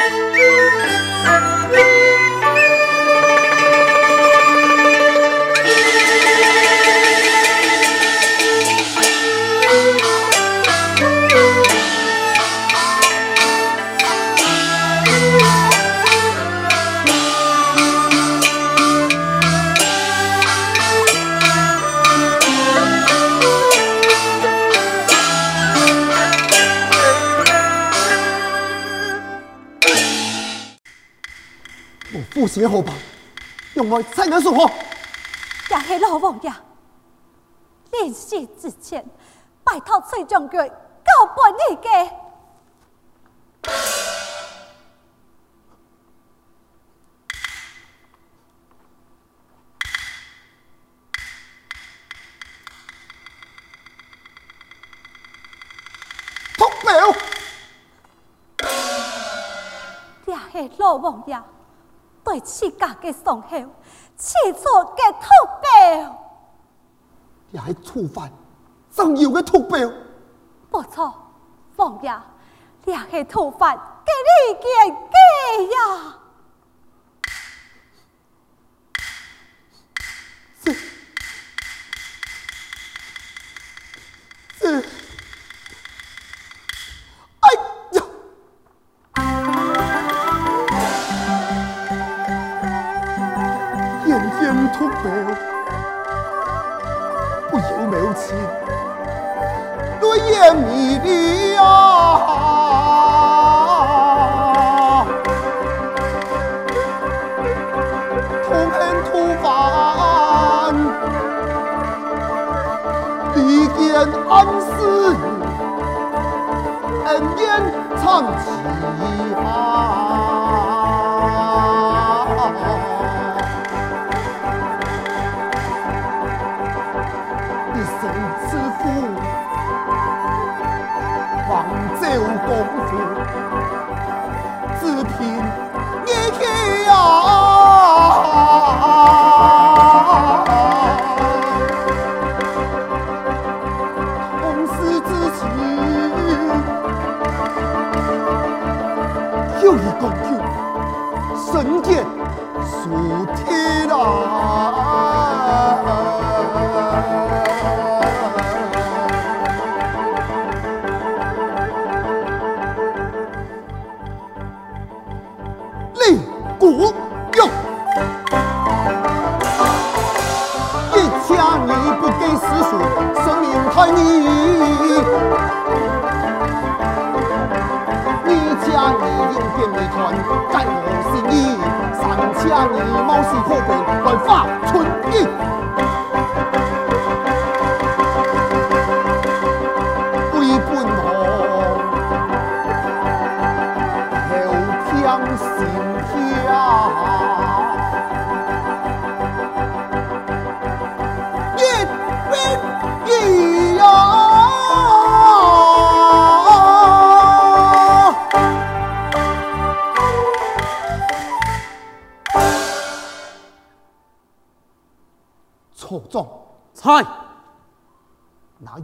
Música 能说话。也是老王爷，临死之前，拜托崔将军交办你嘅。通报。也是老王爷。对自家嘅伤口，刺错嘅土标，也系触犯重要嘅土标。不错，王爷，触犯嘅你嘅家呀。见你的祖天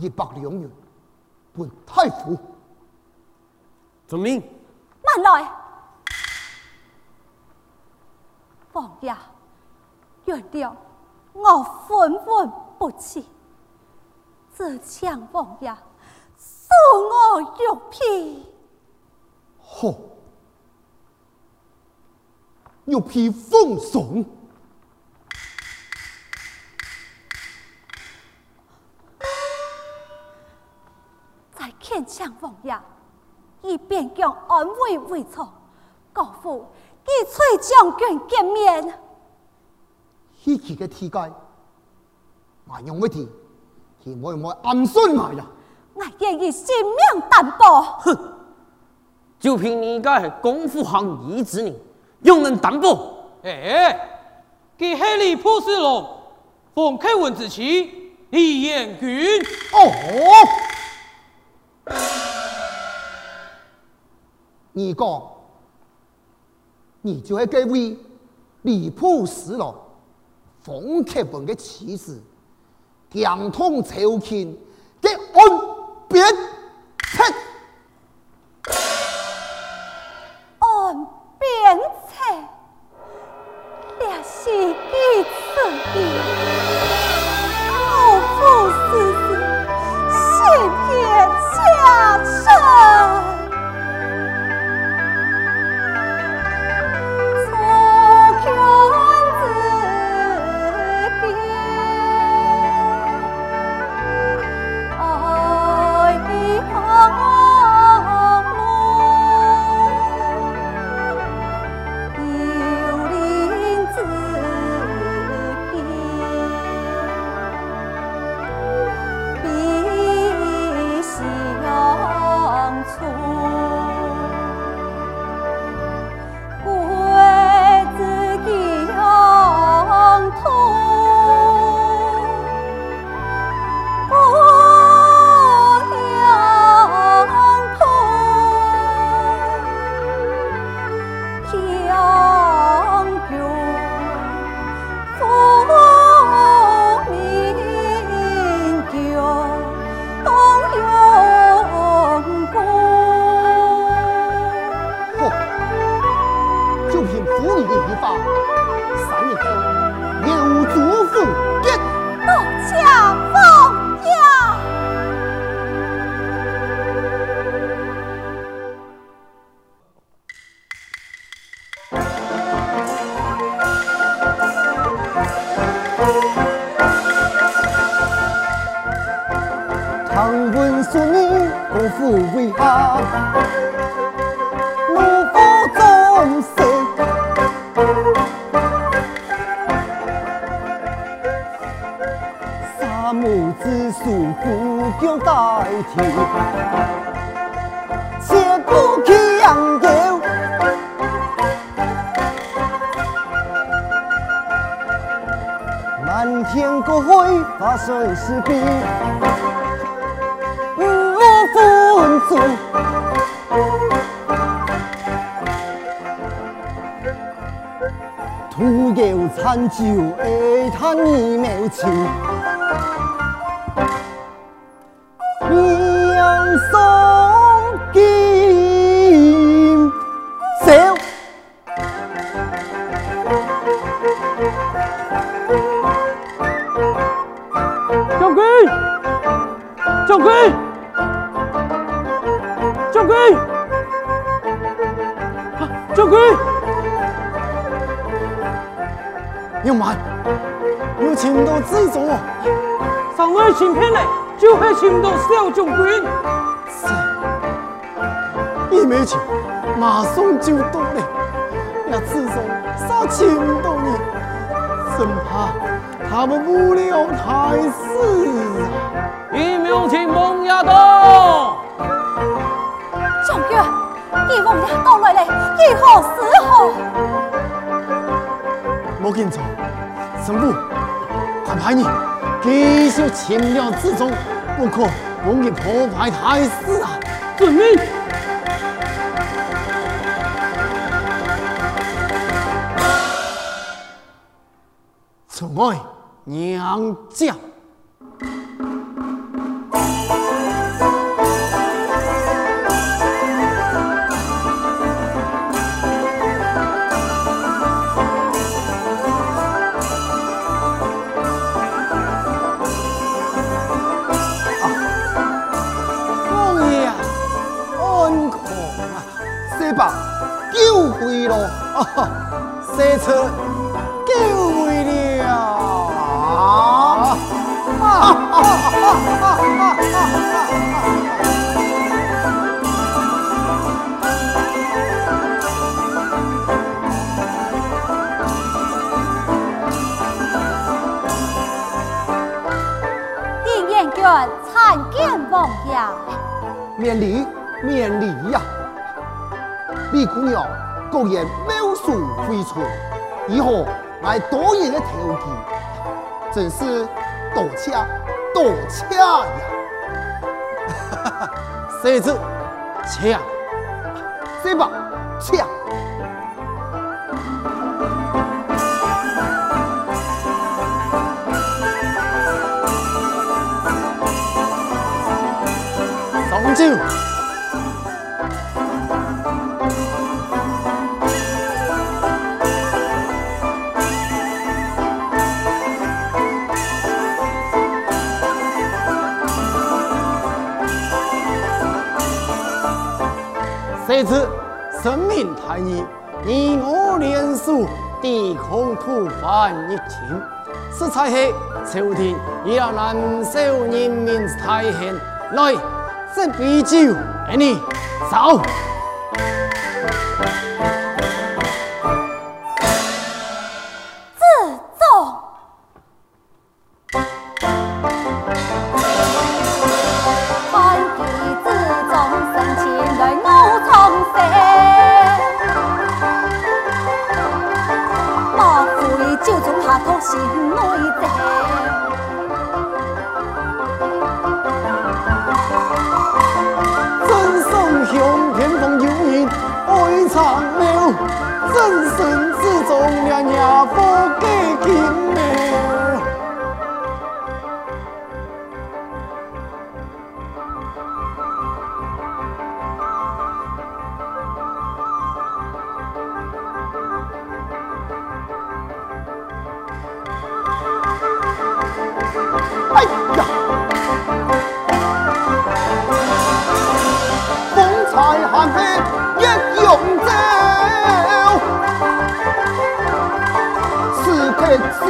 一百两元，本太傅。遵命。慢来，王爷，原谅我愤愤不弃，自强王爷恕我玉璧。好，玉璧奉送。爷，以便将安慰为错，高呼与崔将军见面。稀奇嘅天界，我用乜嘢？佢会唔会暗算我呀？我愿意性命担保。哼，就凭你个功夫行医之人，用人担保？哎，给黑里破事了，奉开文之妻李彦君。哦。你讲，你就系这位李普师咯，冯克本的妻子，江通朝廷生事变。分数，徒有残酒，爱他你没情，上位行骗嘞，就是请到小将军。是，一没钱，马上就到了。那自重杀请到你，生怕他们不了太师啊。一秒请孟亚到。将军，你王爷到来了，如何是好？莫紧张，神父，快派你继续请了自重，不可容易破坏太师啊！遵命。宠爱娘家。果然妙手回春，以后来多人的投机，真是多恰多恰呀！谁知恰，谁把恰？上酒。这次生命太易，你我联手抵抗突发疫情，是才黑朝廷也要难受人民太险。来，这杯酒给你走。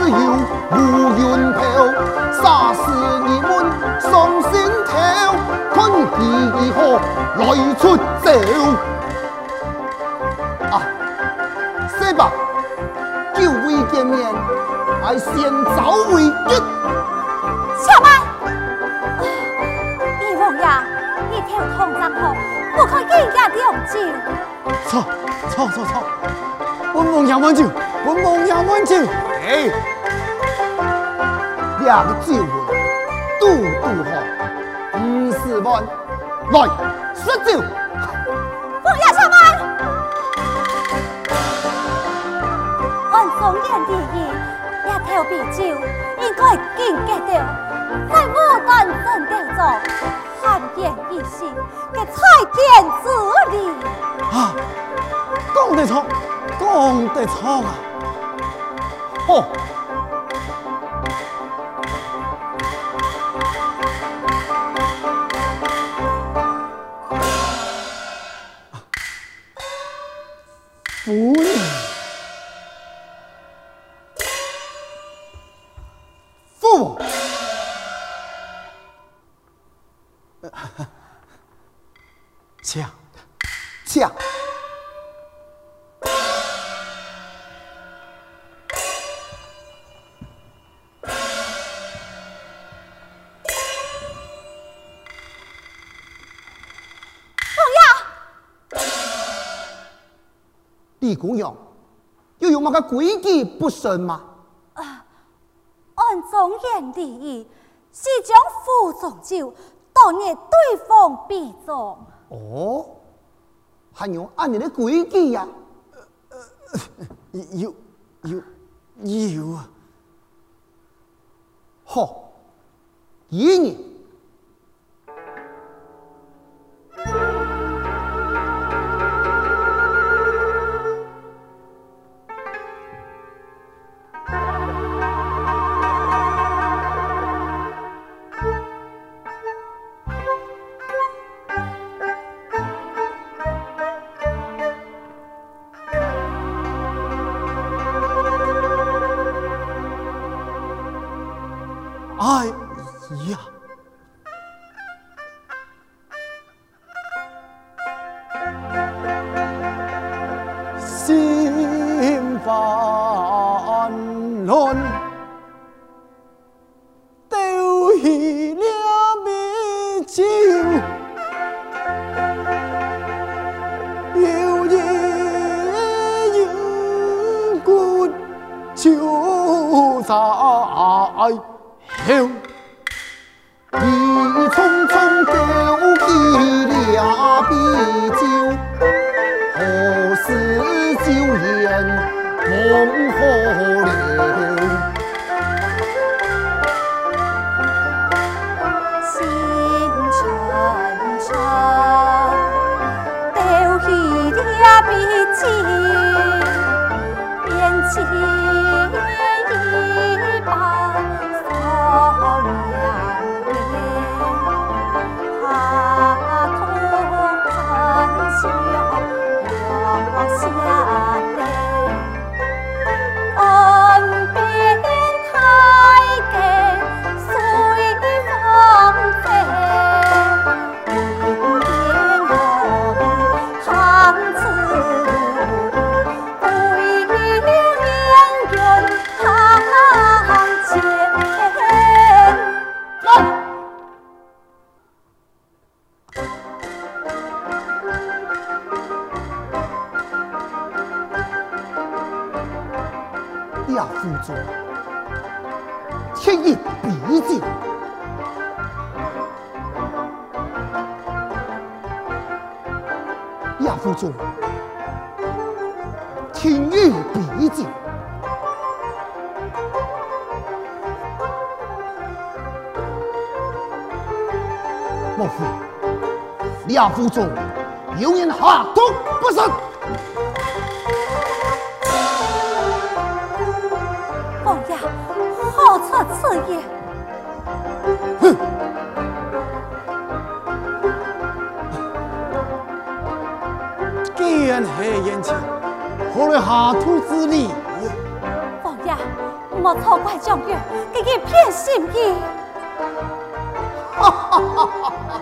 无云飘，杀死你们双心头，看你如何来出走。啊，是吧？久未见面，还先走为敬。小曼，二王爷，一条通账后，不可以家两酒。错错错错，本王爷满酒，本王爷满酒。哎，两个酒会，都都好，五十万，来，说酒。王爷小曼，按中原礼仪，一条啤酒。应该敬格掉，在牡丹镇吊座，寒烟一息嘅彩电之礼。啊，讲得错，讲得错啊！好，夫人，父，请。请。王李姑娘，又有么个规矩不顺吗？啊按中原礼仪，是将府中酒当日对方必中。哦，还有按你的规矩呀？有有有啊！好，一年。美酒，有人因故就在留下泪。天意比酒。莫非亚夫中有人下毒不成？王爷，何出此言？既然黑眼前，何来下土之力？王爷，莫错怪将军，给佢骗心意。哈哈哈哈哈！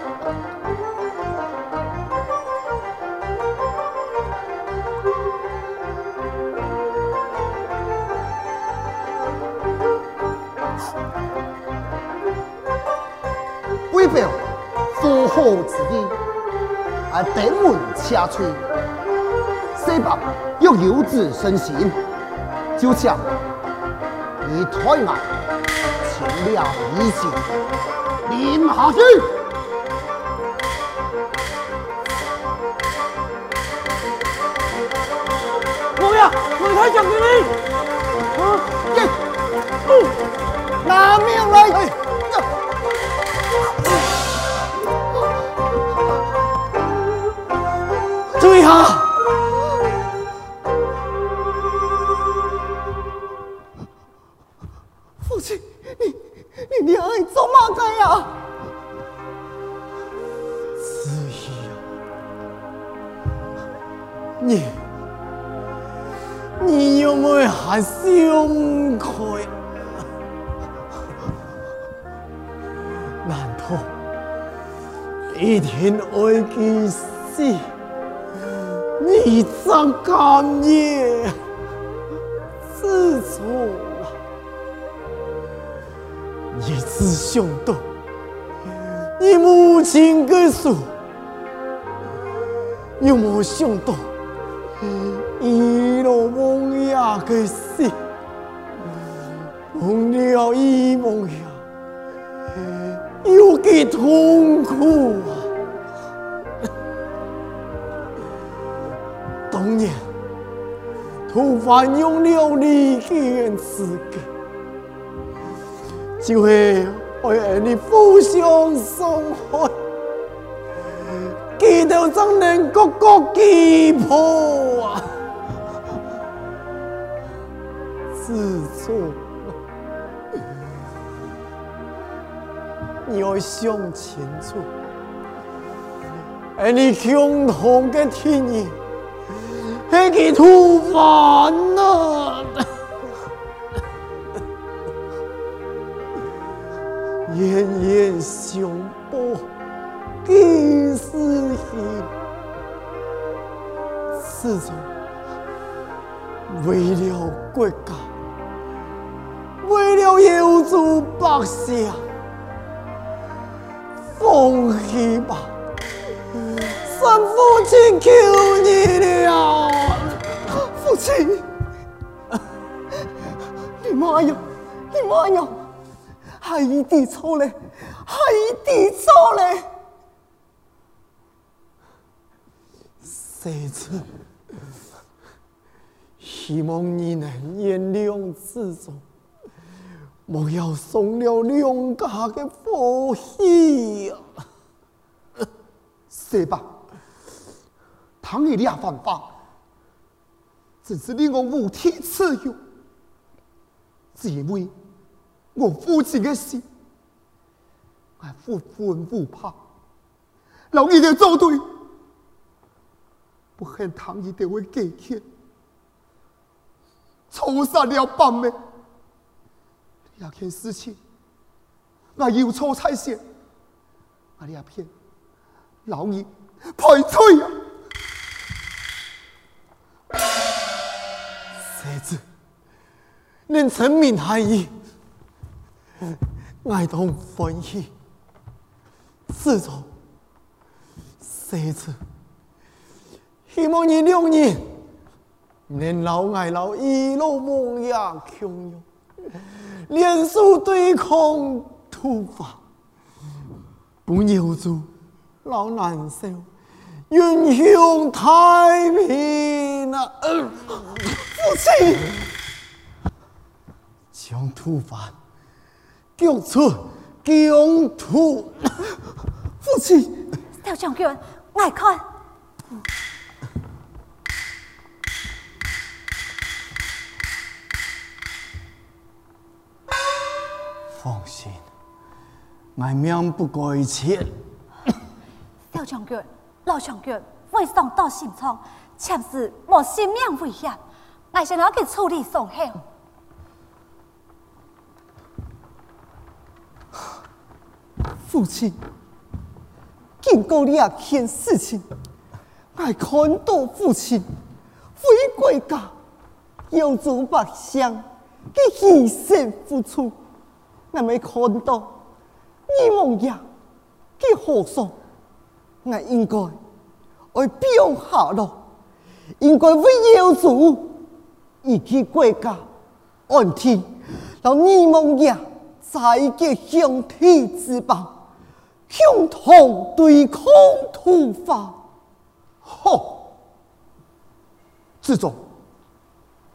为表做好自己，啊，登门请罪，西伯要有子生信，就像你太衙请了一信，临下去。我呀，我太将军你，啊，耶，哦，拿命来！你爱做嘛的呀？子怡呀，你你有没有还想开？难道一天爱去死？你怎敢也自错了？你只想到你母亲的死，有没有想到一路梦呀的死，梦了一梦呀，有几痛苦啊！当年，吐蕃用了你的资格，就会为你互相伤害，记得怎能各个击破啊！自错了，你要想清楚，而你共同的天意。还给吐蕃呢，冤冤相报几时了？自从为了国家，为了有族百姓，放弃吧。三父亲求你了，父亲，你妈呀，你妈呀，孩儿的错嘞，孩儿的错嘞，孙子，希望你能原谅自重，莫要伤了两家的和气呀，是吧？倘你俩犯法，真是令我无地自容。只因为我父亲的死，我不愤不怕，老一点做对，不恨唐一点为给天，错杀了半妹。两件事情，我有错才行，我俩骗。老二赔罪啊！儿子，能成名孩儿，爱同欢喜。自从儿子，希望你两人能老爱老，一路梦呀共荣，联手对空吐蕃，不留住老难受，远享太平啊！父亲，将吐蕃救出疆土。父亲，小将军，爱看。放心，俺命不过一切。小将军，老将军，为上到心肠，前世莫性命危险。我先要去处理伤口。父亲，经过两件事情，我看到父亲为国家有助百姓的牺牲付出，我没看到你们呀的河上，我应该为表下咯，应该为有助以及国家安定，让你们呀在一个兄弟之邦。共同对抗土法，好，这种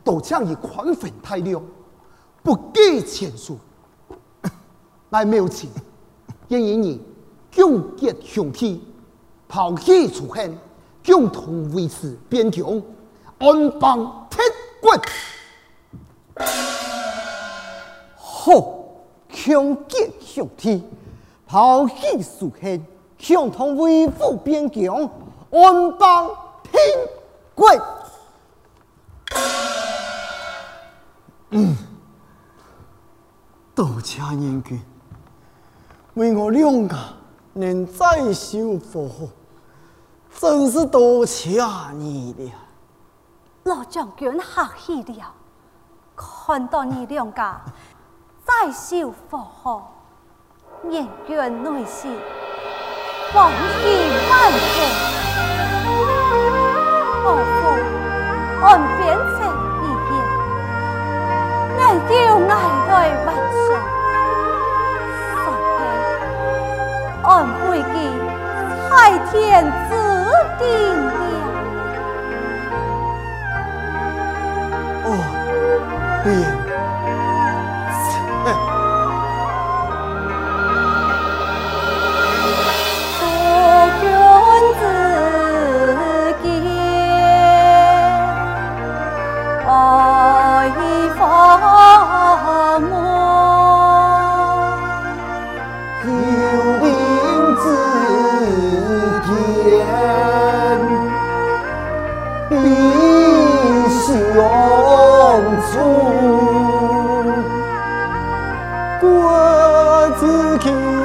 都将以宽宏大量，不计前数，来谋求，建议你共结兄弟，抛弃仇恨，共同维持边疆，安邦天国。好，共结兄弟。抛弃仇恨，共同维护边疆，安邦天国。嗯，多谢仁君，为我两个能再修复好，真是多谢你了。老将军客气了，看到你两个再修复好。严眷内心，欢喜万岁。国之